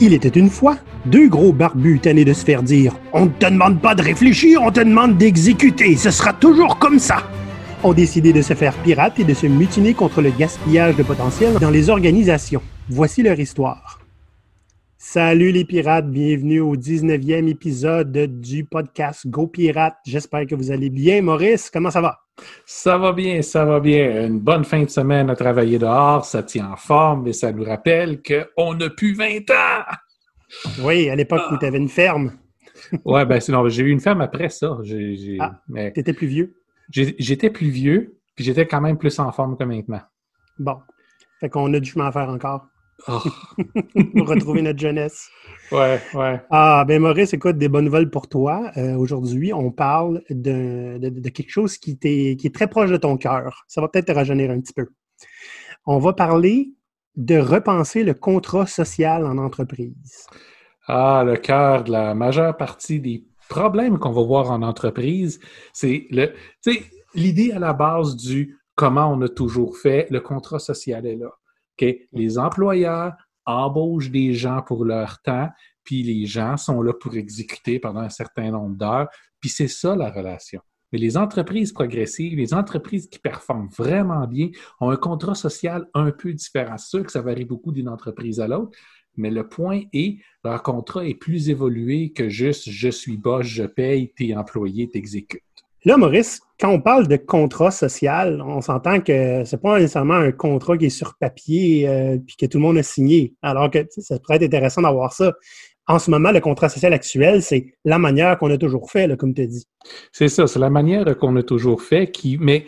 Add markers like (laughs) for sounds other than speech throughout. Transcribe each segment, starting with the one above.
Il était une fois deux gros barbus tannés de se faire dire On ne te demande pas de réfléchir, on te demande d'exécuter, ce sera toujours comme ça ont décidé de se faire pirates et de se mutiner contre le gaspillage de potentiel dans les organisations. Voici leur histoire. Salut les pirates, bienvenue au 19e épisode du podcast Go Pirates. J'espère que vous allez bien. Maurice, comment ça va? Ça va bien, ça va bien. Une bonne fin de semaine à travailler dehors, ça tient en forme et ça nous rappelle qu'on n'a plus 20 ans. Oui, à l'époque où tu avais une ferme. (laughs) oui, ben sinon, j'ai eu une ferme après ça. ah, mais... tu étais plus vieux? J'étais plus vieux, puis j'étais quand même plus en forme que maintenant. Bon. Fait qu'on a du chemin à faire encore. Oh. pour (laughs) retrouver notre jeunesse. Ouais, ouais. Ah, ben Maurice, écoute, des bonnes nouvelles pour toi. Euh, aujourd'hui, on parle de, de, quelque chose qui, qui est très proche de ton cœur. Ça va peut-être te rajeunir un petit peu. On va parler de repenser le contrat social en entreprise. Ah, le cœur de la majeure partie des problème qu'on va voir en entreprise, c'est le, l'idée à la base du comment on a toujours fait, le contrat social est là. Les employeurs embauchent des gens pour leur temps, puis les gens sont là pour exécuter pendant un certain nombre d'heures, puis c'est ça la relation. Mais les entreprises progressives, les entreprises qui performent vraiment bien, ont un contrat social un peu différent. C'est sûr que ça varie beaucoup d'une entreprise à l'autre, mais le point est, leur contrat est plus évolué que juste je suis boss, je paye, t'es employé, t'exécutes. Là, Maurice, quand on parle de contrat social, on s'entend que c'est pas nécessairement un contrat qui est sur papier et euh, que tout le monde a signé. Alors que ça pourrait être intéressant d'avoir ça. En ce moment, le contrat social actuel, c'est la manière qu'on a toujours fait, comme tu as dit. C'est ça, c'est la manière qu'on a toujours fait qui. Mais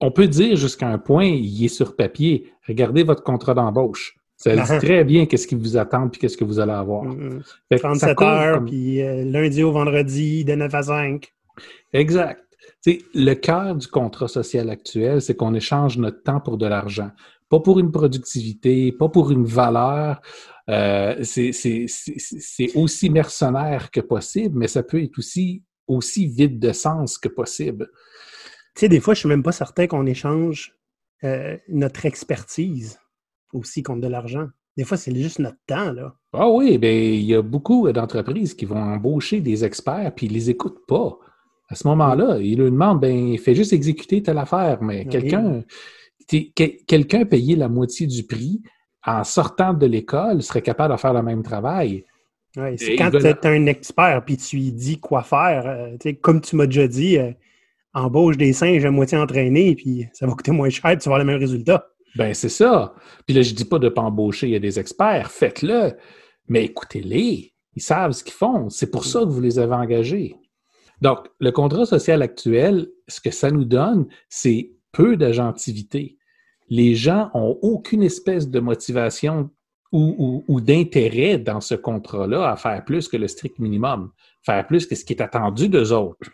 on peut dire jusqu'à un point, il est sur papier. Regardez votre contrat d'embauche. Ça dit uh-huh. très bien qu'est-ce qui vous attend puis qu'est-ce que vous allez avoir. 37 heures, puis euh, lundi au vendredi, de 9 à 5. Exact. Le cœur du contrat social actuel, c'est qu'on échange notre temps pour de l'argent. Pas pour une productivité, pas pour une valeur. Euh, c'est aussi mercenaire que possible, mais ça peut être aussi, aussi vide de sens que possible. Tu sais, des fois, je ne suis même pas certain qu'on échange euh, notre expertise aussi contre de l'argent. Des fois, c'est juste notre temps, là. Ah oui, bien, il y a beaucoup d'entreprises qui vont embaucher des experts puis ils les écoutent pas. À ce moment-là, ils leur demandent, ben, fais juste exécuter telle affaire, mais quelqu'un, quelqu'un payé la moitié du prix en sortant de l'école serait capable de faire le même travail. Oui, c'est quand tu es un expert puis tu lui dis quoi faire. Euh, comme tu m'as déjà dit, euh, embauche des singes à moitié entraînés puis ça va coûter moins cher et tu vas avoir le même résultat. Ben, c'est ça. Puis là, je dis pas de ne pas embaucher, il y a des experts, faites-le. Mais écoutez-les. Ils savent ce qu'ils font. C'est pour ça que vous les avez engagés. Donc, le contrat social actuel, ce que ça nous donne, c'est peu d'agentivité. Les gens n'ont aucune espèce de motivation ou, d'intérêt dans ce contrat-là à faire plus que le strict minimum, faire plus que ce qui est attendu d'eux autres.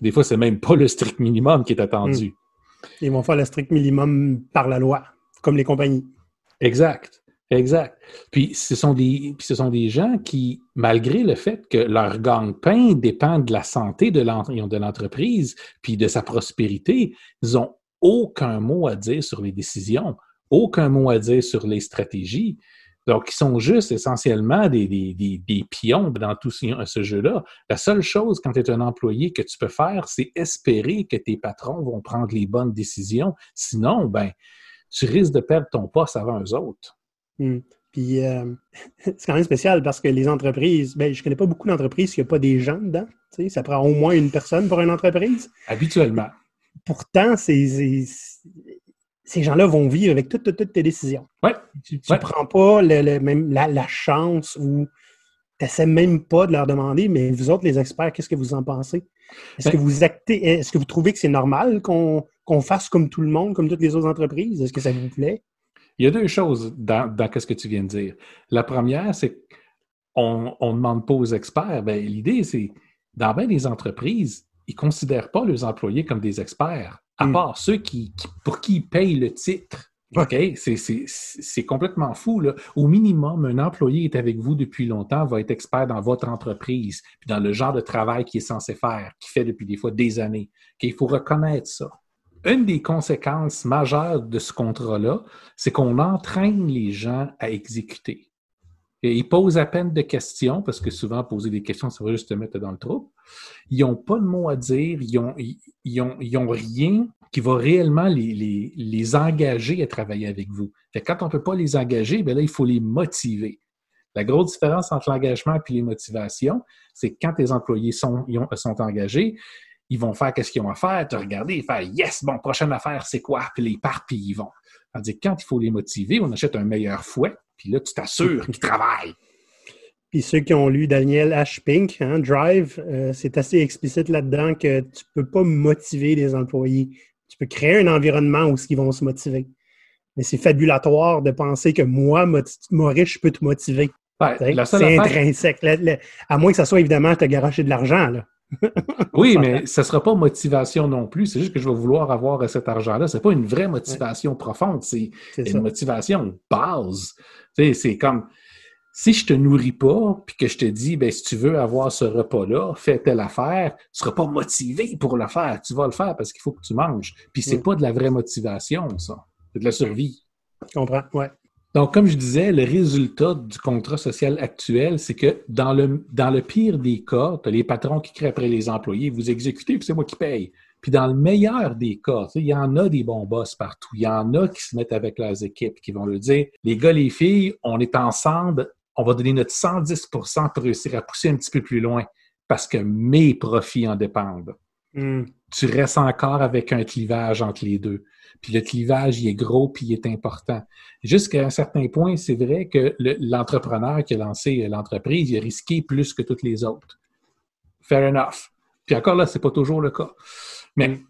Des fois, c'est même pas le strict minimum qui est attendu. Hmm. Ils vont faire le strict minimum par la loi, comme les compagnies. Exact. Exact. Puis ce sont des, ce sont des gens qui, malgré le fait que leur gagne-pain dépend de la santé de l'entreprise, puis de sa prospérité, ils n'ont aucun mot à dire sur les décisions, aucun mot à dire sur les stratégies. Donc, ils sont juste essentiellement des, des, pions dans tout ce, jeu-là. La seule chose quand tu es un employé que tu peux faire, c'est espérer que tes patrons vont prendre les bonnes décisions. Sinon, ben, tu risques de perdre ton poste avant eux autres. Hmm. Puis, euh, (laughs) c'est quand même spécial parce que les entreprises, ben, je ne connais pas beaucoup d'entreprises qui n'ont pas des gens dedans. ça prend au moins une personne pour une entreprise. Habituellement. Pourtant, c'est ces gens-là vont vivre avec toutes, tes décisions. Ouais. Tu ne prends pas même la, chance ou tu n'essaies même pas de leur demander, mais vous autres, les experts, qu'est-ce que vous en pensez? Est-ce que vous actez, est-ce que vous trouvez que c'est normal qu'on fasse comme tout le monde, comme toutes les autres entreprises? Est-ce que ça vous plaît? Il y a deux choses dans, ce que tu viens de dire. La première, c'est qu'on ne demande pas aux experts. Ben, l'idée, c'est, dans bien des entreprises, ils ne considèrent pas leurs employés comme des experts à hmm. part ceux qui, pour qui ils payent le titre. OK? C'est complètement fou. Là. Au minimum, un employé est avec vous depuis longtemps, va être expert dans votre entreprise, puis dans le genre de travail qu'il est censé faire, qu'il fait depuis des fois des années. Il faut reconnaître ça. Une des conséquences majeures de ce contrat-là, c'est qu'on entraîne les gens à exécuter. Et ils posent à peine de questions, parce que souvent, poser des questions, ça va juste te mettre dans le trou. Ils n'ont pas de mots à dire, ils n'ont rien qui va réellement les, engager à travailler avec vous. Quand on ne peut pas les engager, bien là, il faut les motiver. La grosse différence entre l'engagement et les motivations, c'est quand tes employés sont engagés, ils vont faire ce qu'ils ont à faire, te regarder et faire Yes, bon, prochaine affaire, c'est quoi? Puis les partent, puis ils vont. Tandis que quand il faut les motiver, on achète un meilleur fouet, puis là, tu t'assures qu'ils travaillent. Puis ceux qui ont lu Daniel H. Pink, hein, Drive, euh, c'est assez explicite là-dedans que tu ne peux pas motiver les employés. Tu peux créer un environnement où ils vont se motiver. Mais c'est fabulatoire de penser que moi, Maurice, je peux te motiver. c'est intrinsèque. à moins que ça soit évidemment te garocher de l'argent. (laughs) oui, mais ce ne sera pas motivation non plus. C'est juste que je vais vouloir avoir cet argent-là. Ce n'est pas une vraie motivation profonde. C'est une motivation base. C'est comme si je te nourris pas, puis que je te dis, ben, si tu veux avoir ce repas-là, fais telle affaire, tu seras pas motivé pour le faire. Tu vas le faire parce qu'il faut que tu manges. Puis c'est pas de la vraie motivation, ça. C'est de la survie. Je comprends, ouais. Donc, comme je disais, le résultat du contrat social actuel, c'est que dans le, dans le pire des cas, tu les patrons qui créent après les employés, vous exécutez, c'est moi qui paye. Puis dans le meilleur des cas, il y en a des bons boss partout. Il y en a qui se mettent avec leurs équipes, qui vont leur dire, les gars, les filles, on est ensemble, on va donner notre 110% pour réussir à pousser un petit peu plus loin parce que mes profits en dépendent. Hmm. Tu restes encore avec un clivage entre les deux. Puis le clivage, il est gros, puis il est important. Jusqu'à un certain point, c'est vrai que l'entrepreneur qui a lancé l'entreprise, il a risqué plus que toutes les autres. Fair enough. Puis encore là, c'est pas toujours le cas. Mais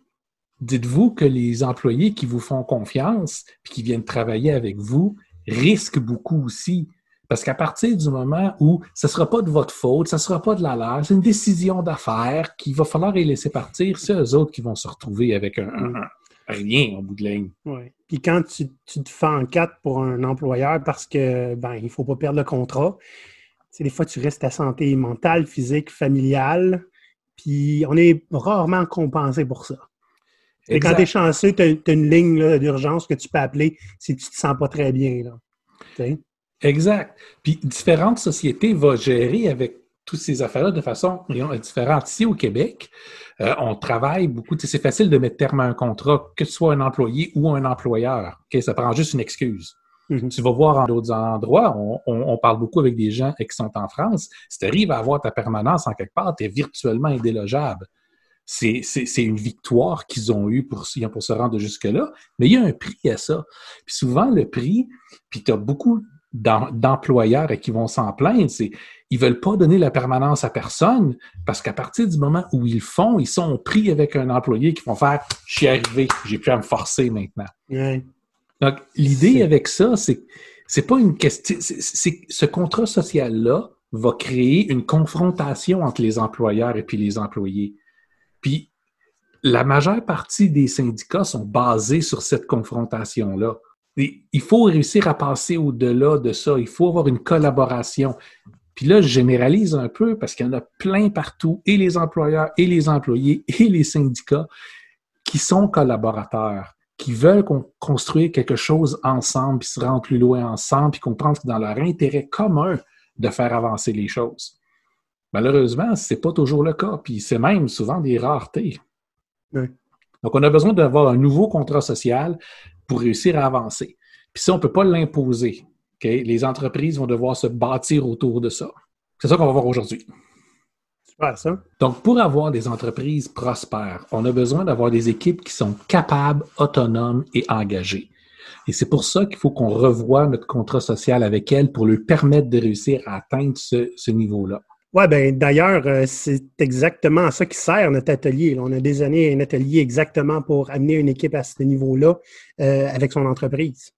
dites-vous que les employés qui vous font confiance, puis qui viennent travailler avec vous, risquent beaucoup aussi parce qu'à partir du moment où ce ne sera pas de votre faute, ce ne sera pas de la leur, c'est une décision d'affaires qu'il va falloir les laisser partir, c'est eux autres qui vont se retrouver avec un, rien au bout de ligne. Oui. Puis quand tu, te fais en quatre pour un employeur parce que ben il ne faut pas perdre le contrat, c'est des fois tu restes à santé mentale, physique, familiale, puis on est rarement compensé pour ça. Et quand tu es chanceux, tu as, une ligne d'urgence que tu peux appeler si tu ne te sens pas très bien. Là. Exact. Puis différentes sociétés vont gérer avec toutes ces affaires-là de façon différente. Ici au Québec, euh, on travaille beaucoup. C'est facile de mettre terme à un contrat, que ce soit un employé ou un employeur. Ça prend juste une excuse. Mm-hmm. Tu vas voir en d'autres endroits, on, parle beaucoup avec des gens qui sont en France. Si tu arrives à avoir ta permanence en quelque part, tu es virtuellement indélogeable. C'est une victoire qu'ils ont eue pour, pour se rendre jusque-là, mais il y a un prix à ça. Puis souvent, le prix, puis tu as beaucoup d'employeurs et qui vont s'en plaindre, c'est ils veulent pas donner la permanence à personne parce qu'à partir du moment où ils font, ils sont pris avec un employé qui vont faire je suis arrivé, j'ai pu à me forcer maintenant. Donc l'idée avec ça, c'est c'est pas une question, c'est ce contrat social là va créer une confrontation entre les employeurs et puis les employés. Puis la majeure partie des syndicats sont basés sur cette confrontation là il faut réussir à passer au-delà de ça. Il faut avoir une collaboration. Puis là, je généralise un peu parce qu'il y en a plein partout, et les employeurs, et les employés, (laughs) et les syndicats qui sont collaborateurs, qui veulent construire quelque chose ensemble, puis se rendre plus loin ensemble, puis comprendre que dans leur intérêt commun de faire avancer les choses. Malheureusement, ce n'est pas toujours le cas, puis c'est même souvent des raretés. Donc, on a besoin d'avoir un nouveau contrat social pour réussir à avancer. Puis ça, on ne peut pas l'imposer. Les entreprises vont devoir se bâtir autour de ça. C'est ça qu'on va voir aujourd'hui. Super, ça. Donc, pour avoir des entreprises prospères, on a besoin d'avoir des équipes qui sont capables, autonomes et engagées. Et c'est pour ça qu'il faut qu'on revoie notre contrat social avec elles pour lui permettre de réussir à atteindre ce niveau-là. Oui, ben d'ailleurs, euh, c'est exactement à ça qui sert notre atelier. On a désigné un atelier exactement pour amener une équipe à ce niveau-là euh, avec son entreprise.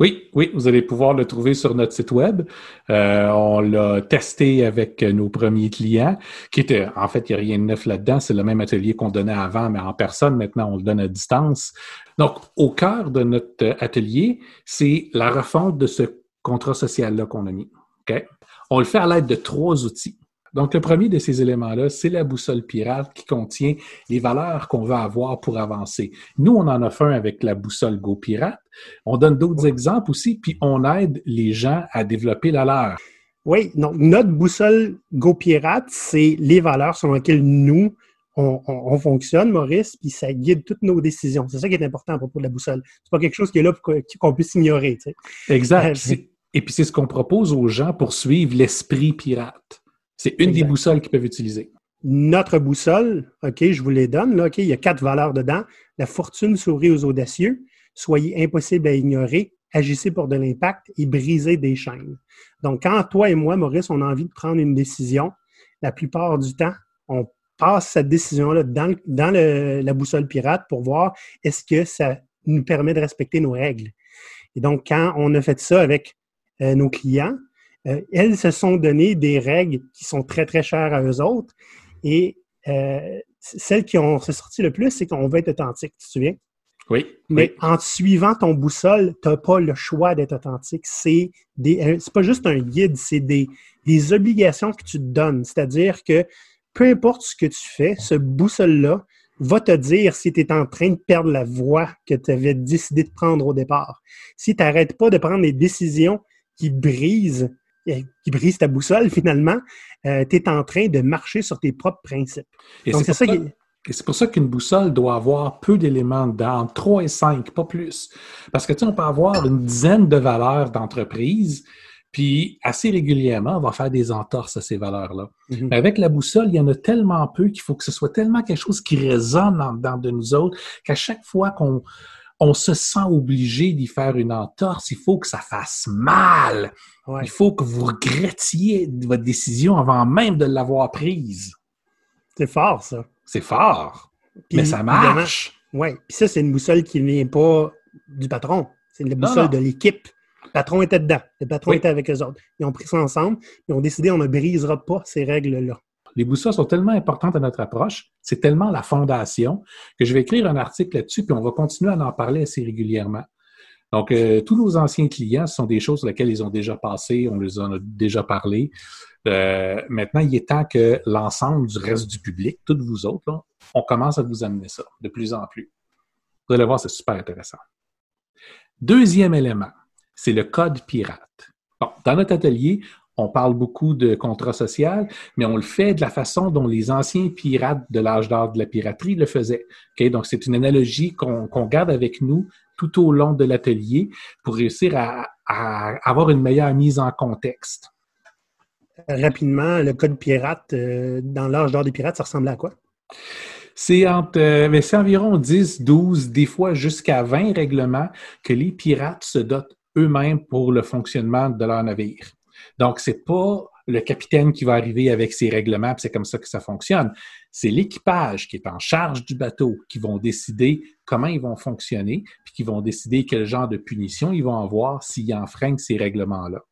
Oui, oui, vous allez pouvoir le trouver sur notre site web. Euh, on l'a testé avec nos premiers clients, qui étaient, en fait, il n'y a rien de neuf là-dedans. C'est le même atelier qu'on donnait avant, mais en personne. Maintenant, on le donne à distance. Donc, au cœur de notre atelier, c'est la refonte de ce contrat social-là qu'on a mis. On le fait à l'aide de trois outils. Donc, le premier de ces éléments-là, c'est la boussole pirate qui contient les valeurs qu'on veut avoir pour avancer. Nous, on en a fait un avec la boussole Go Pirate. On donne d'autres exemples aussi, puis on aide les gens à développer la leur. Oui, donc notre boussole Go Pirate, c'est les valeurs selon lesquelles nous, on, fonctionne, Maurice, puis ça guide toutes nos décisions. C'est ça qui est important à propos de la boussole. C'est pas quelque chose qui est là qu'on puisse ignorer. Exact. Euh, et puis c'est ce qu'on propose aux gens pour suivre l'esprit pirate. C'est une des boussoles qu'ils peuvent utiliser. Notre boussole, OK, je vous les donne, là, OK, il y a quatre valeurs dedans. La fortune sourit aux audacieux, soyez impossible à ignorer, agissez pour de l'impact et brisez des chaînes. Donc, quand toi et moi, Maurice, on a envie de prendre une décision, la plupart du temps, on passe cette décision-là dans, dans la boussole pirate pour voir est-ce que ça nous permet de respecter nos règles. Et donc, quand on a fait ça avec euh, nos clients, euh, elles se sont donné des règles qui sont très, très chères à eux autres. Et euh, celles qui ont sorti le plus, c'est qu'on veut être authentique, tu te souviens? Oui. Mais en te suivant ton boussole, tu n'as pas le choix d'être authentique. C'est des, pas juste un guide, c'est des, des obligations que tu te donnes. C'est-à-dire que peu importe ce que tu fais, ce boussole-là va te dire si tu es en train de perdre la voie que tu avais décidé de prendre au départ. Si tu n'arrêtes pas de prendre des décisions qui brisent, euh, qui brisent ta boussole finalement, euh, tu es en train de marcher sur tes propres principes. Et c'est ça, c'est pour ça qu'une boussole doit avoir peu d'éléments dedans, 3 et 5, pas plus. Parce que tu sais, on peut avoir une dizaine de valeurs d'entreprise, puis assez régulièrement, on va faire des entorses à ces valeurs-là. Mhm. Mais avec la boussole, il y en a tellement peu qu'il faut que ce soit tellement quelque chose qui résonne en dedans de nous autres qu'à chaque fois qu'on on se sent obligé d'y faire une entorse, il faut que ça fasse mal. Il faut que vous regrettiez votre décision avant même de l'avoir prise. C'est fort, ça. C'est fort. mais ça marche. Oui. Puis ça, c'est une boussole qui ne vient pas du patron. C'est une boussole de l'équipe. Le patron était dedans. Le patron était avec eux autres. Ils ont pris ça ensemble. Ils ont décidé on ne brisera pas ces règles-là. Les boussoles sont tellement importantes à notre approche, c'est tellement la fondation que je vais écrire un article là-dessus, puis on va continuer à en parler assez régulièrement. Donc, euh, tous nos anciens clients, ce sont des choses sur lesquelles ils ont déjà passé, on les en a déjà parlé. Euh, maintenant, il est temps que l'ensemble du reste du public, toutes vous autres, on commence à vous amener ça de plus en plus. Vous allez voir, c'est super intéressant. Deuxième élément, c'est le code pirate. dans notre atelier, on parle beaucoup de contrat social, mais on le fait de la façon dont les anciens pirates de l'âge d'or de la piraterie le faisaient. Donc, c'est une analogie qu'on garde avec nous tout au long de l'atelier pour réussir à, avoir une meilleure mise en contexte. Rapidement, le code pirate, euh, dans l'âge d'or des pirates, ça ressemble à quoi? C'est entre, euh, mais c'est environ 10, 12, des fois jusqu'à 20 règlements que les pirates se dotent eux-mêmes pour le fonctionnement de leur navire. Donc, c'est pas le capitaine qui va arriver avec ses règlements, c'est comme ça que ça fonctionne. C'est l'équipage qui est en charge du bateau qui vont décider comment ils vont fonctionner, puis qui vont décider quel genre de punition ils vont avoir s'ils enfreignent ces règlements-là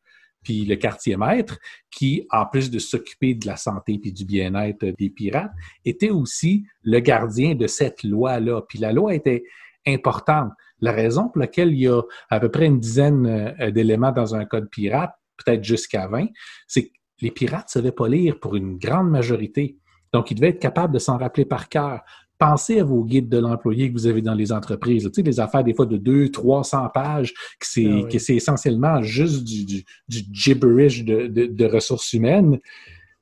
puis le quartier maître, qui, en plus de s'occuper de la santé et du bien-être des pirates, était aussi le gardien de cette loi-là. Puis la loi était importante. La raison pour laquelle il y a à peu près une dizaine euh, d'éléments dans un code pirate, peut-être jusqu'à 20, c'est que les pirates ne savaient pas lire pour une grande majorité. Donc, ils devaient être capables de s'en rappeler par cœur pensez à vos guides de l'employé que vous avez dans les entreprises. Tu sais, des affaires des fois de 200, 300 pages, que c'est ah c'est essentiellement juste du, du, du gibberish de, de, de, ressources humaines.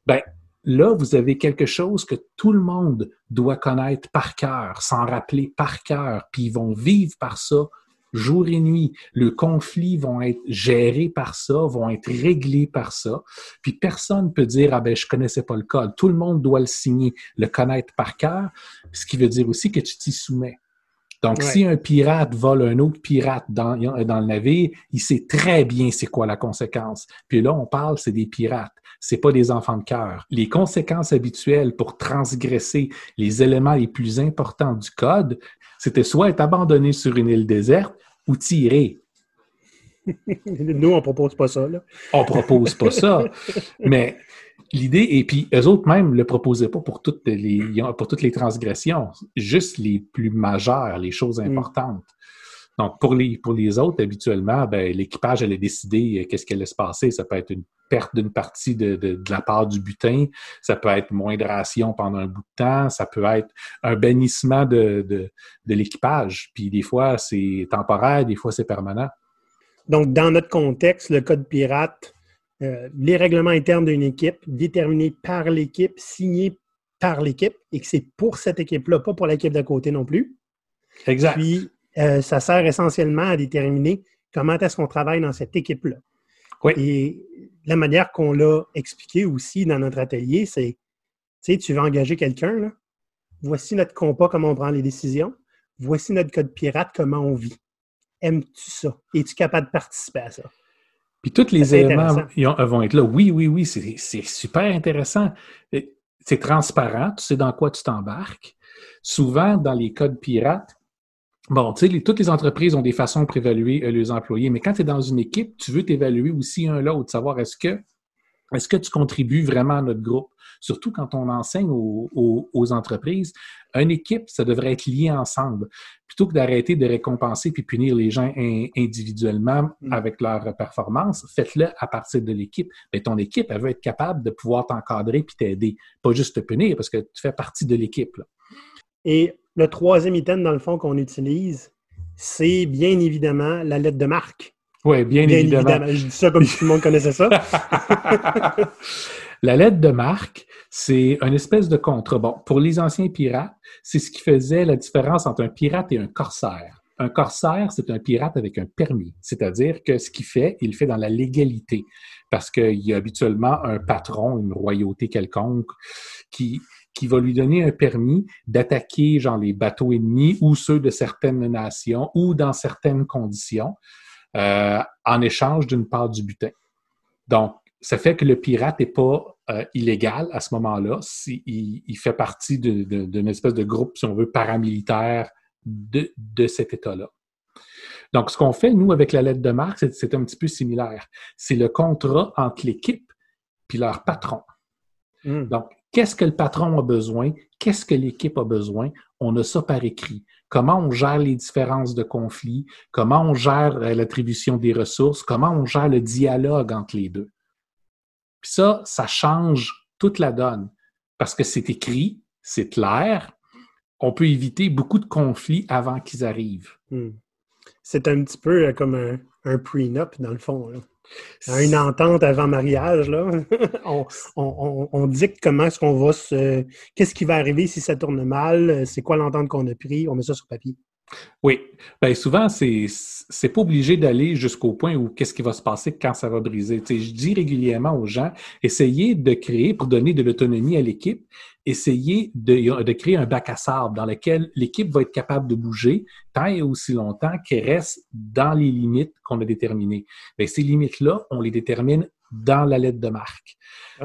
Ben, là, vous avez quelque chose que tout le monde doit connaître par cœur, s'en rappeler par cœur, puis ils vont vivre par ça jour et nuit. Le conflit vont être gérés par ça, vont être réglés par ça. Puis personne ne peut dire ah ben je connaissais pas le code. Tout le monde doit le signer, le connaître par cœur, ce qui veut dire aussi que tu t'y soumets. Donc, si un pirate vole un autre pirate dans, dans le navire, il sait très bien c'est quoi la conséquence. Puis là, on parle, c'est des pirates c'est pas des enfants de cœur. Les conséquences habituelles pour transgresser les éléments les plus importants du code, c'était soit être abandonné sur une île déserte ou tirer. (laughs) Nous, on propose pas ça. Là. On propose pas ça. Mais l'idée, et puis eux autres même ne le proposaient pas pour toutes les, pour toutes les transgressions, juste les plus majeures, les choses mm. importantes. Donc, pour les, pour les autres, habituellement, ben, l'équipage allait décider euh, qu'est-ce qui allait se passer. Ça peut être une perte d'une partie de, de, la part du butin, ça peut être moins de ration pendant un bout de temps, ça peut être un bannissement de, de, de l'équipage. Puis des fois, c'est temporaire, des fois, c'est permanent. Donc, dans notre contexte, le code pirate, euh, les règlements internes d'une équipe, déterminés par l'équipe, signés par l'équipe, et que c'est pour cette équipe-là, pas pour l'équipe d'à côté non plus. Exact. Puis, euh, ça sert essentiellement à déterminer comment est-ce qu'on travaille dans cette équipe-là. Oui. Et la manière qu'on l'a expliqué aussi dans notre atelier, c'est, tu sais, tu veux engager quelqu'un, voici notre compas, comment on prend les décisions, voici notre code pirate, comment on vit. Aimes-tu ça? Es-tu capable de participer à ça? Puis tous les C'est éléments vont être là. Oui, oui, oui, c'est super intéressant. C'est transparent, tu sais dans quoi tu t'embarques. Souvent, dans les codes pirates, bon, tu sais, les- toutes les entreprises ont des façons de prévaluer euh, leurs employés, mais quand tu es dans une équipe, tu veux t'évaluer aussi un l'autre, savoir est-ce que est-ce que tu contribues vraiment à notre groupe? Surtout quand on enseigne aux, aux- aux entreprises, une équipe, ça devrait être lié ensemble. Plutôt que d'arrêter de récompenser puis punir les gens in- individuellement Mm. avec leur performance, faites-le à partir de l'équipe. Mais ton équipe, elle veut être capable de pouvoir t'encadrer puis t'aider. Pas juste te punir parce que tu fais partie de l'équipe. Et le troisième item, dans le fond, qu'on utilise, c'est bien évidemment la lettre de marque. Oui, bien, Bien évidemment. évidemment. Je dis ça comme si tout le monde connaissait ça. (laughs) La lettre de marque, c'est une espèce de contrat. Bon, pour les anciens pirates, c'est ce qui faisait la différence entre un pirate et un corsaire. Un corsaire, c'est un pirate avec un permis, c'est-à-dire que ce qu'il fait, il le fait dans la légalité, parce qu'il y a habituellement un patron, une royauté quelconque, qui, qui va lui donner un permis d'attaquer genre les bateaux ennemis ou ceux de certaines nations ou dans certaines conditions euh, en échange d'une part du butin. Donc, ça fait que le pirate n'est pas euh, illégal à ce moment-là. Si, il, il fait partie d'une espèce de groupe, si on veut, paramilitaire de, de cet État-là. Donc, ce qu'on fait, nous, avec la lettre de marque, c'est- c'est un petit peu similaire. C'est le contrat entre l'équipe puis leur patron. Hmm. Donc, qu'est-ce que le patron a besoin? Qu'est-ce que l'équipe a besoin? On a ça par écrit. Comment on gère les différences de conflits? Comment on gère euh, l'attribution des ressources? Comment on gère le dialogue entre les deux? Puis ça, ça change toute la donne parce que c'est écrit, c'est clair. On peut éviter beaucoup de conflits avant qu'ils arrivent. Hmm. C'est un petit peu euh, comme un, prenup, dans le fond. Une entente avant mariage, là. (laughs) on, on- on- on dicte comment est-ce qu'on va se. Qu'est-ce qui va arriver si ça tourne mal? C'est quoi l'entente qu'on a pris? On met ça sur papier. Oui. Bien, souvent, c'est c'est pas obligé d'aller jusqu'au point où qu'est-ce qui va se passer quand ça va briser. Je dis régulièrement aux gens, essayez de créer, pour donner de l'autonomie à l'équipe, essayez de, de créer un bac à sable dans lequel l'équipe va être capable de bouger tant et aussi longtemps qu'elle reste dans les limites qu'on a déterminées. Bien, ces limites-là, on les détermine dans la lettre de marque.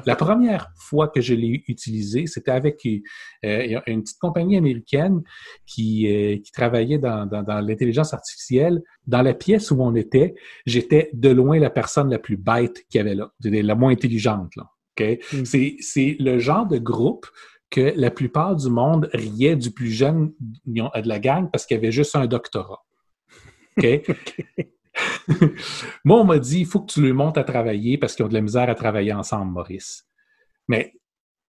La première fois que je l'ai utilisé, c'était avec euh, une petite compagnie américaine qui, euh, qui travaillait dans, dans, dans l'intelligence artificielle. Dans la pièce où on était, j'étais de loin la personne la plus bête qu'il y avait là, la moins intelligente. Là, okay? mm. C'est le genre de groupe que la plupart du monde riait du plus jeune de la gang parce qu'il avait juste un doctorat. (laughs) (laughs) Moi, on m'a dit, il faut que tu le montes à travailler parce qu'ils ont de la misère à travailler ensemble, Maurice. Mais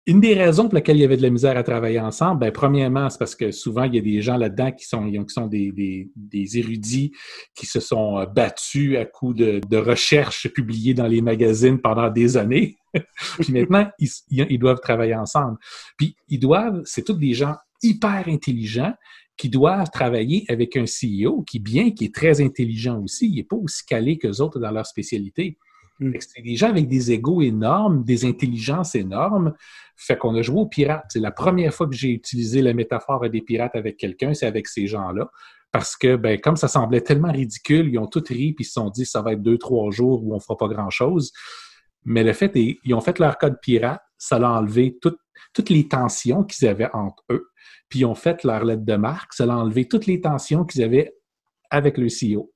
une des raisons pour lesquelles il y avait de la misère à travailler ensemble, ben, premièrement, c'est parce que souvent, il y a des gens là-dedans qui sont, des, érudits qui se sont battus à coups de, de recherches publiées dans les magazines pendant des années. (laughs) Puis maintenant, ils, ils, doivent travailler ensemble. Puis ils doivent, c'est tous des gens hyper intelligents qui doivent travailler avec un CEO qui, bien qui est très intelligent aussi, il n'est pas aussi calé qu'eux autres dans leur spécialité. Mm. C'est des gens avec des égaux énormes, des intelligences énormes. Fait qu'on a joué aux pirates. C'est la première fois que j'ai utilisé la métaphore des pirates avec quelqu'un, c'est avec ces gens-là. Parce que, ben, comme ça semblait tellement ridicule, ils ont tous ri puis ils se sont dit ça va être deux, trois jours où on fera pas grand-chose. Mais le fait est, ils ont fait leur code pirate, ça l'a enlevé tout, toutes les tensions qu'ils avaient entre eux. Puis ils ont fait leur lettre de marque, ça l'a enlevé toutes les tensions qu'ils avaient avec le CEO.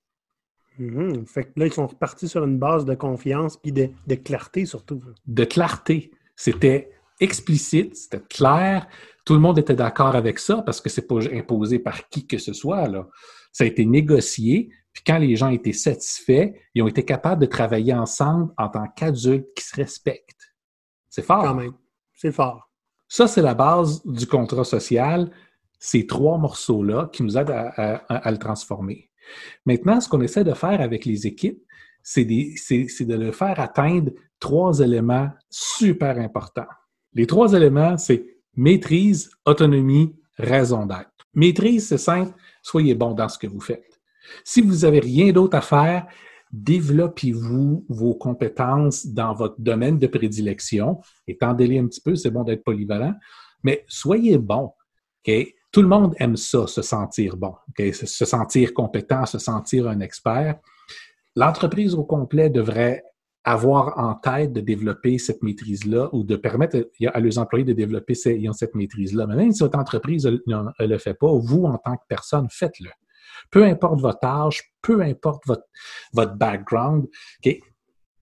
-hmm. Fait que là, ils sont repartis sur une base de confiance puis de, de, clarté surtout. De clarté. C'était explicite, c'était clair. Tout le monde était d'accord avec ça parce que c'est pas imposé par qui que ce soit. Là. Ça a été négocié. Puis quand les gens étaient satisfaits, ils ont été capables de travailler ensemble en tant qu'adultes qui se respectent. C'est fort. Quand même. C'est fort. Ça, c'est la base du contrat social. Ces trois morceaux-là qui nous aident à, à, à, le transformer. Maintenant, ce qu'on essaie de faire avec les équipes, c'est de le faire atteindre trois éléments super importants. Les trois éléments, c'est maîtrise, autonomie, raison d'être. Maîtrise, c'est simple, soyez bon dans ce que vous faites. Si vous n'avez rien d'autre à faire, développez-vous vos compétences dans votre domaine de prédilection? Étendez-les un petit peu, c'est bon d'être polyvalent, mais soyez bon. Tout le monde aime ça, se sentir bon, se sentir compétent, se sentir un expert. L'entreprise au complet devrait avoir en tête de développer cette maîtrise-là ou de permettre à leurs employés de développer cette maîtrise-là. Mais même si votre entreprise ne le fait pas, vous, en tant que personne, faites-le. Peu importe votre âge, peu importe votre, votre background,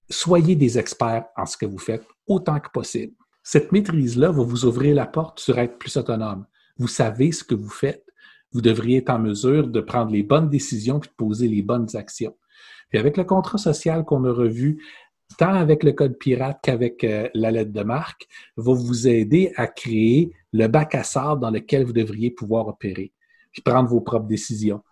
soyez des experts en ce que vous faites autant que possible. Cette maîtrise-là va vous ouvrir la porte sur être plus autonome. Vous savez ce que vous faites. Vous devriez être en mesure de prendre les bonnes décisions et de poser les bonnes actions. Puis avec le contrat social qu'on a revu, tant avec le code pirate qu'avec euh, la lettre de marque, va vous aider à créer le bac à sable dans lequel vous devriez pouvoir opérer, puis prendre vos propres décisions.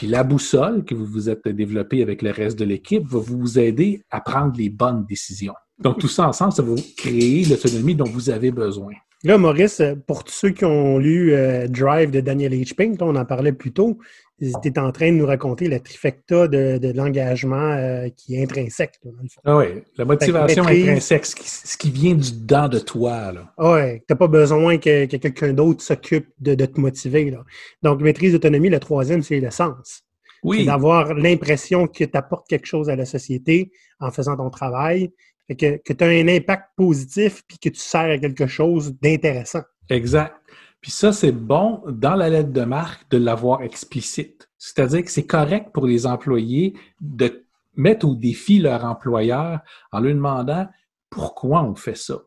Puis la boussole que vous vous êtes développée avec le reste de l'équipe va vous aider à prendre les bonnes décisions. Donc tout ça ensemble, ça va créer l'autonomie dont vous avez besoin. Là, Maurice, pour tous ceux qui ont lu euh, Drive de Daniel H. Pink, on en parlait plus tôt, tu étais en train de nous raconter la trifecta de, l'engagement euh, qui est intrinsèque. ah oui, la motivation intrinsèque, ce qui, vient du dedans de toi. Ah oui, tu n'as pas besoin que, quelqu'un d'autre s'occupe de, te motiver. Donc, maîtrise d'autonomie, le troisième, c'est le sens. Oui. C'est d'avoir l'impression que tu apportes quelque chose à la société en faisant ton travail, que, que tu as un impact positif puis que tu sers à quelque chose d'intéressant. Exact. Puis ça, c'est bon dans la lettre de marque de l'avoir explicite. C'est-à-dire que c'est correct pour les employés de mettre au défi leur employeur en lui demandant pourquoi on fait ça.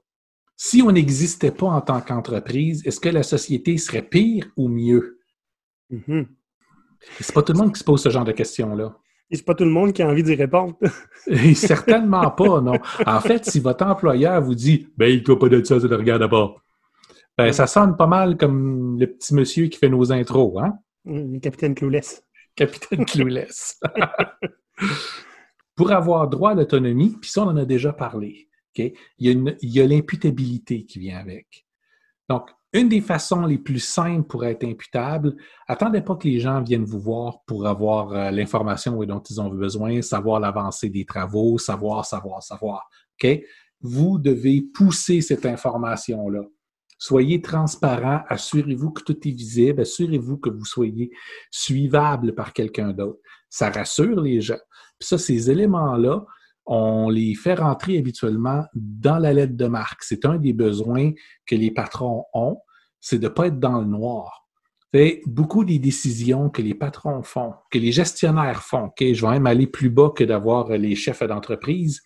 Si on n'existait pas en tant qu'entreprise, est-ce que la société serait pire ou mieux? Mm-hmm. C'est pas tout le monde qui se pose ce genre de questions-là. Et c'est pas tout le monde qui a envie d'y répondre. (laughs) certainement pas, non. En fait, si votre employeur vous dit Ben, il ne pas de ça, ça ne regarde pas. Ben, ça sonne pas mal comme le petit monsieur qui fait nos intros, hein? Le capitaine Clouless. Capitaine Clouless. (laughs) Pour avoir droit à l'autonomie, puis ça, on en a déjà parlé, il y a l'imputabilité qui vient avec. Donc, une des façons les plus simples pour être imputable, attendez pas que les gens viennent vous voir pour avoir euh, l'information dont ils ont besoin, savoir l'avancée des travaux, savoir, savoir, savoir. OK? Vous devez pousser cette information-là. Soyez transparent, assurez-vous que tout est visible, assurez-vous que vous soyez suivable par quelqu'un d'autre. Ça rassure les gens. Puis ça, ces éléments-là, on les fait rentrer habituellement dans la lettre de marque. C'est un des besoins que les patrons ont, c'est de ne pas être dans le noir. C'est beaucoup des décisions que les patrons font, que les gestionnaires font. je vais même aller plus bas que d'avoir les chefs d'entreprise,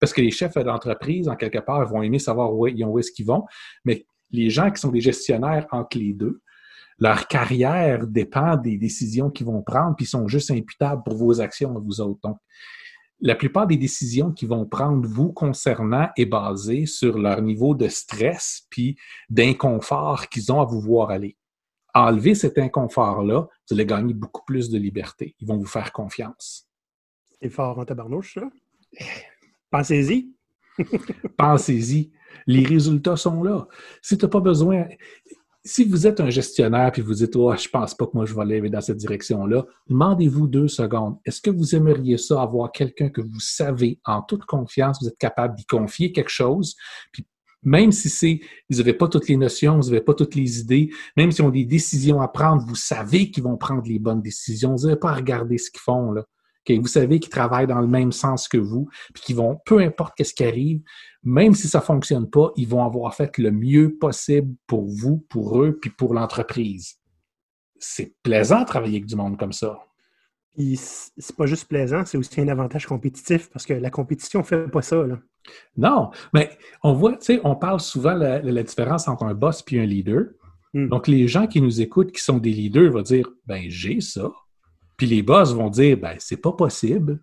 parce que les chefs d'entreprise, en quelque part, vont aimer savoir où, où est-ce qu'ils vont, mais les gens qui sont des gestionnaires entre les deux, leur carrière dépend des décisions qu'ils vont prendre, puis ils sont juste imputables pour vos actions à vous autres. La plupart des décisions qu'ils vont prendre vous concernant est basée sur leur niveau de stress puis d'inconfort qu'ils ont à vous voir aller. Enlever cet inconfort-là, vous allez gagner beaucoup plus de liberté. Ils vont vous faire confiance. C'est fort en tabarnouche, ça. Pensez-y. (laughs) Pensez-y. Les résultats sont là. Si tu n'as pas besoin, si vous êtes un gestionnaire et vous dites oh, je pense pas que moi je vais aller dans cette direction-là, demandez-vous deux secondes. Est-ce que vous aimeriez ça avoir quelqu'un que vous savez en toute confiance, vous êtes capable d'y confier quelque chose, puis même si c'est, vous n'avez pas toutes les notions, vous n'avez pas toutes les idées, même si ont des décisions à prendre, vous savez qu'ils vont prendre les bonnes décisions. Vous n'avez pas à regarder ce qu'ils font là. Vous savez qu'ils travaillent dans le même sens que vous, puis qu'ils vont, peu importe ce qui arrive, même si ça ne fonctionne pas, ils vont avoir fait le mieux possible pour vous, pour eux, puis pour l'entreprise. C'est plaisant de travailler avec du monde comme ça. Puis c'est pas juste plaisant, c'est aussi un avantage compétitif parce que la compétition ne fait pas ça. Non, mais on voit, tu sais, on parle souvent de la, différence entre un boss et un leader. Hmm. Donc, les gens qui nous écoutent, qui sont des leaders, vont dire Ben, j'ai ça. Puis les boss vont dire Ben, c'est pas possible.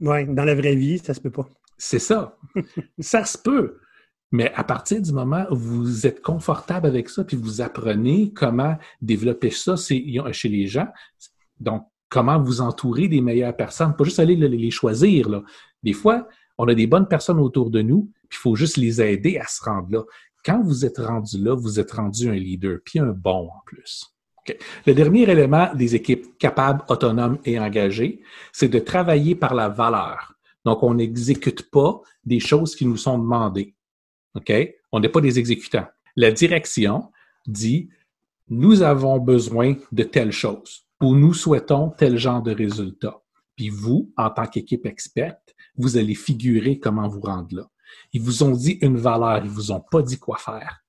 Oui, dans la vraie vie, ça se peut pas. C'est ça. (laughs) ça se peut. Mais à partir du moment où vous êtes confortable avec ça, puis vous apprenez comment développer ça chez les gens, donc comment vous entourer des meilleures personnes, pas juste aller les choisir. Là. Des fois, On a des bonnes personnes autour de nous, puis il faut juste les aider à se rendre là. Quand vous êtes rendu là, vous êtes rendu un leader, puis un bon en plus. Le dernier élément des équipes capables, autonomes et engagées, c'est de travailler par la valeur. Donc, on n'exécute pas des choses qui nous sont demandées. On n'est pas des exécutants. La direction dit, nous avons besoin de telle chose ou nous souhaitons tel genre de résultat. Puis vous, en tant qu'équipe experte, vous allez figurer comment vous rendre là. Ils vous ont dit une valeur, ils vous ont pas dit quoi faire.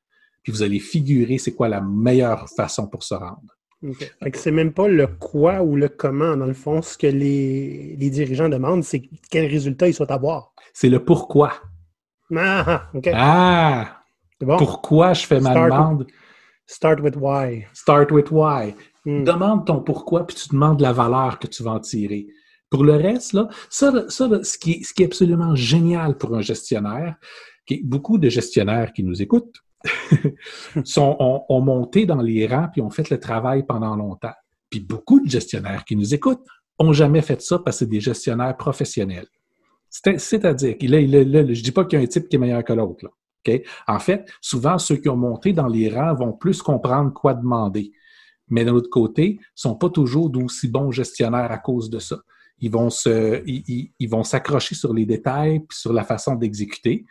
Puis vous allez figurer c'est quoi la meilleure façon pour se rendre. Okay. C'est même pas le quoi ou le comment. Dans le fond, ce que les, dirigeants demandent, c'est quel résultat ils souhaitent avoir. C'est le pourquoi. Ah, OK. Ah! Pourquoi je fais ma demande? start with why. Start with why. Hmm. Demande ton pourquoi, puis tu demandes la valeur que tu vas en tirer. Pour le reste, là, ça, ça ce, qui, ce qui est absolument génial pour un gestionnaire, qui, beaucoup de gestionnaires qui nous écoutent sont, ont, monté dans les rangs puis ont fait le travail pendant longtemps. Puis beaucoup de gestionnaires qui nous écoutent ont jamais fait ça parce que c'est des gestionnaires professionnels. C'est-à-dire, je dis pas qu'il y a un type qui est meilleur que l'autre. En fait, souvent, ceux qui ont monté dans les rangs vont plus comprendre quoi demander. Mais d'un autre côté, ne sont pas toujours d'aussi bons gestionnaires à cause de ça. Ils vont ils, s'accrocher sur les détails puis sur la façon d'exécuter.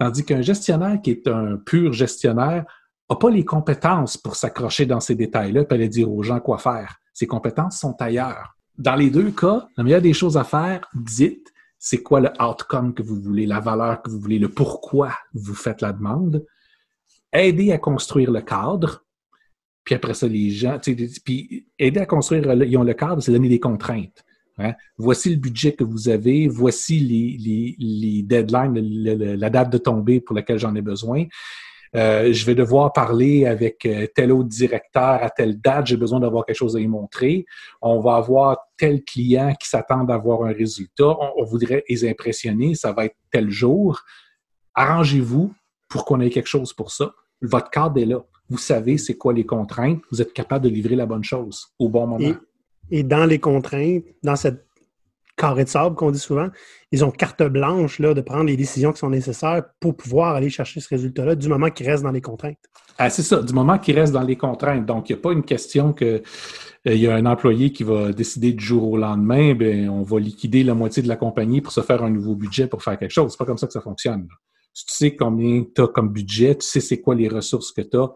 Tandis qu'un gestionnaire qui est un pur gestionnaire n'a pas les compétences pour s'accrocher dans ces détails-là et aller dire aux gens quoi faire. Ses compétences sont ailleurs. Dans les deux cas, la meilleure des choses à faire, dites, c'est quoi le outcome que vous voulez, la valeur que vous voulez, le pourquoi vous faites la demande. Aidez à construire le cadre, puis après ça, les gens, puis aider à construire, ils ont le cadre, c'est donner des contraintes. Hein? Voici le budget que vous avez, voici les, deadlines, la date de tombée pour laquelle j'en ai besoin. Euh, je vais devoir parler avec euh, tel autre directeur à telle date, j'ai besoin d'avoir quelque chose à y montrer. On va avoir tel client qui s'attend d'avoir un résultat. On, voudrait les impressionner, ça va être tel jour. Arrangez-vous pour qu'on ait quelque chose pour ça. Votre cadre est là. Vous savez c'est quoi les contraintes. Vous êtes capable de livrer la bonne chose au bon moment. Dans les contraintes, dans cette carré de sable qu'on dit souvent, ils ont carte blanche là, de prendre les décisions qui sont nécessaires pour pouvoir aller chercher ce résultat-là du moment qu'ils restent dans les contraintes. Ah, c'est ça, du moment qu'ils restent dans les contraintes. Donc, il n'y a pas une question que euh, il y a un employé qui va décider du jour au lendemain, ben, on va liquider la moitié de la compagnie pour se faire un nouveau budget pour faire quelque chose. C'est pas comme ça que ça fonctionne. Tu sais combien tu as comme budget, tu sais c'est quoi les ressources que tu as,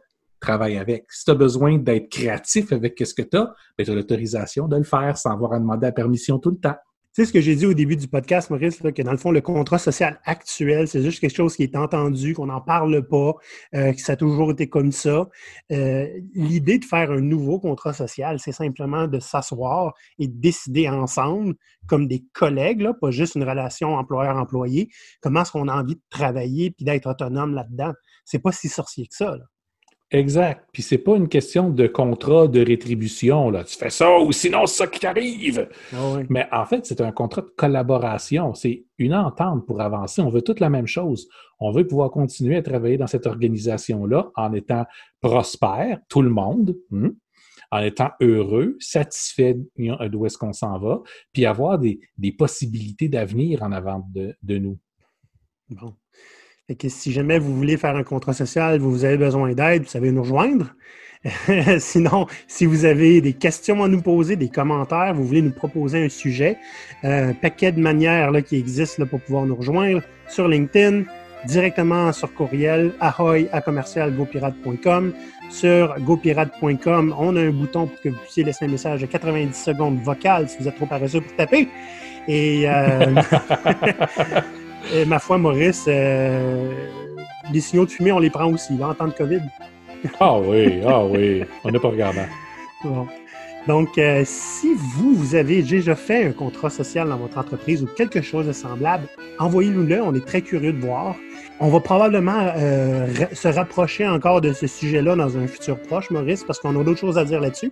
travaille avec. Si tu as besoin d'être créatif avec ce que tu as, ben, tu as l'autorisation de le faire sans avoir à demander la permission tout le temps. Tu sais ce que j'ai dit au début du podcast, Maurice, que dans le fond, le contrat social actuel, c'est juste quelque chose qui est entendu, qu'on n'en parle pas, euh, que ça a toujours été comme ça. Euh, l'idée de faire un nouveau contrat social, c'est simplement de s'asseoir et de décider ensemble, comme des collègues, là, pas juste une relation employeur-employé, comment est-ce qu'on a envie de travailler puis d'être autonome là-dedans. C'est pas si sorcier que ça. Exact. Puis c'est pas une question de contrat de rétribution. Là. Tu fais ça ou sinon c'est ça qui t'arrive. Ah Mais en fait, c'est un contrat de collaboration. C'est une entente pour avancer. On veut toute la même chose. On veut pouvoir continuer à travailler dans cette organisation-là en étant prospère, tout le monde, hmm, en étant heureux, satisfait d'où est-ce qu'on s'en va, puis avoir des, possibilités d'avenir en avant de, de nous. Bon que si jamais vous voulez faire un contrat social, vous avez besoin d'aide, vous savez nous rejoindre. (laughs) Sinon, si vous avez des questions à nous poser, des commentaires, vous voulez nous proposer un sujet, euh, un paquet de manières là, qui existent là, pour pouvoir nous rejoindre sur LinkedIn, directement sur courriel ahoy à commercial Sur gopirate.com, on a un bouton pour que vous puissiez laisser un message de 90 secondes vocal si vous êtes trop paresseux pour taper. Et euh, (laughs) (laughs) Et ma foi, Maurice, euh, les signaux de fumée, on les prend aussi, là, en temps de COVID. ah oui, ah oui, on n'est pas regardant. Bon. Donc, euh, si vous, vous avez déjà fait un contrat social dans votre entreprise ou quelque chose de semblable, envoyez-nous-le. On est très curieux de voir. On va probablement euh, se rapprocher encore de ce sujet-là dans un futur proche, Maurice, parce qu'on a d'autres choses à dire là-dessus.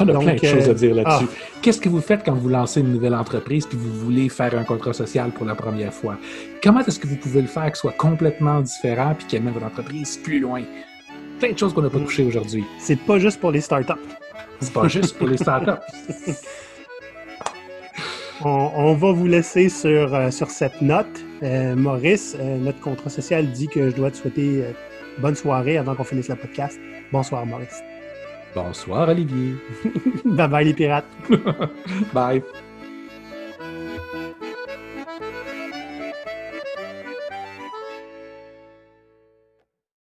On a plein de choses à dire euh, là-dessus. Ah. Qu'est-ce que vous faites quand vous lancez une nouvelle entreprise puis vous voulez faire un contrat social pour la première fois? Comment est-ce que vous pouvez le faire que soit complètement différent puis qu'il amène votre entreprise plus loin? Plein de choses qu'on n'a pas touchées aujourd'hui. C'est pas juste pour les startups. C'est pas juste pour les startups. (laughs) On, va vous laisser sur, euh, sur cette note. Euh, Maurice, notre contrat social dit que je dois te souhaiter bonne soirée avant qu'on finisse le podcast. Bonsoir, Maurice. Bonsoir, Olivier. (laughs) bye bye, les pirates. (laughs) bye.